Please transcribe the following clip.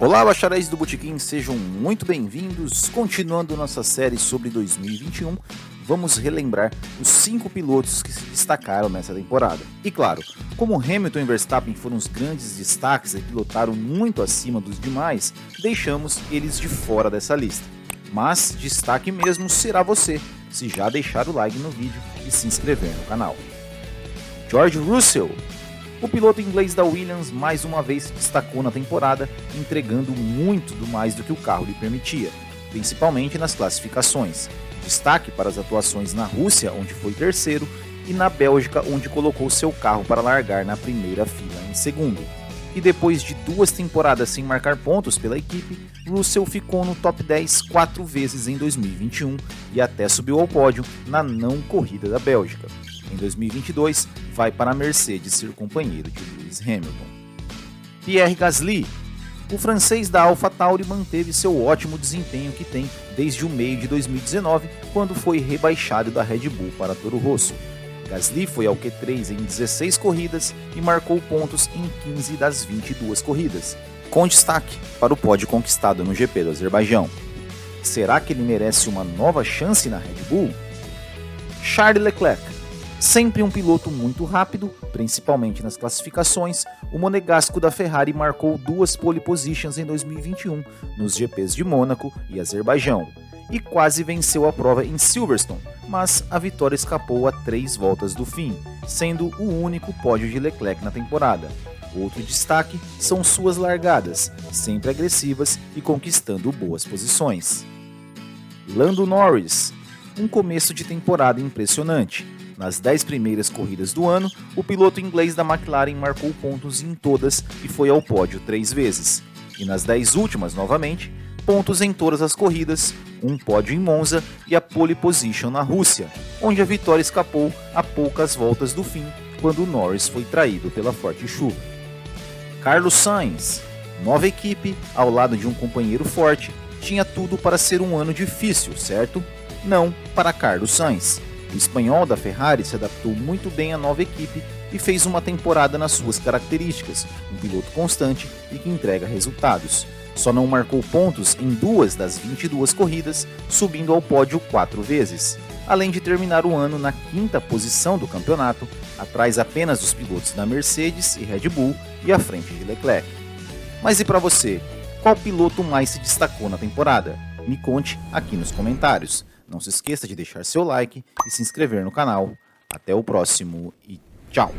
Olá, bacharéis do Botequim, sejam muito bem-vindos. Continuando nossa série sobre 2021, vamos relembrar os cinco pilotos que se destacaram nessa temporada. E claro, como Hamilton e Verstappen foram os grandes destaques e pilotaram muito acima dos demais, deixamos eles de fora dessa lista. Mas destaque mesmo será você, se já deixar o like no vídeo e se inscrever no canal. George Russell o piloto inglês da Williams mais uma vez se destacou na temporada, entregando muito do mais do que o carro lhe permitia, principalmente nas classificações. Destaque para as atuações na Rússia, onde foi terceiro, e na Bélgica, onde colocou seu carro para largar na primeira fila em segundo. E depois de duas temporadas sem marcar pontos pela equipe, Russell ficou no top 10 quatro vezes em 2021 e até subiu ao pódio na não corrida da Bélgica. Em 2022, vai para a Mercedes ser companheiro de Lewis Hamilton. Pierre Gasly. O francês da AlphaTauri manteve seu ótimo desempenho que tem desde o meio de 2019, quando foi rebaixado da Red Bull para Toro Rosso. Gasly foi ao Q3 em 16 corridas e marcou pontos em 15 das 22 corridas, com destaque para o pódio conquistado no GP do Azerbaijão. Será que ele merece uma nova chance na Red Bull? Charles Leclerc Sempre um piloto muito rápido, principalmente nas classificações, o monegasco da Ferrari marcou duas pole positions em 2021 nos GPs de Mônaco e Azerbaijão e quase venceu a prova em Silverstone, mas a vitória escapou a três voltas do fim, sendo o único pódio de Leclerc na temporada. Outro destaque são suas largadas, sempre agressivas e conquistando boas posições. Lando Norris, um começo de temporada impressionante nas 10 primeiras corridas do ano, o piloto inglês da McLaren marcou pontos em todas e foi ao pódio três vezes. E nas 10 últimas, novamente, pontos em todas as corridas, um pódio em Monza e a pole position na Rússia, onde a vitória escapou a poucas voltas do fim, quando Norris foi traído pela forte chuva. Carlos Sainz, nova equipe, ao lado de um companheiro forte, tinha tudo para ser um ano difícil, certo? Não para Carlos Sainz. O espanhol da Ferrari se adaptou muito bem à nova equipe e fez uma temporada nas suas características, um piloto constante e que entrega resultados. Só não marcou pontos em duas das 22 corridas, subindo ao pódio quatro vezes, além de terminar o ano na quinta posição do campeonato, atrás apenas dos pilotos da Mercedes e Red Bull e à frente de Leclerc. Mas e para você? Qual piloto mais se destacou na temporada? Me conte aqui nos comentários. Não se esqueça de deixar seu like e se inscrever no canal. Até o próximo e tchau!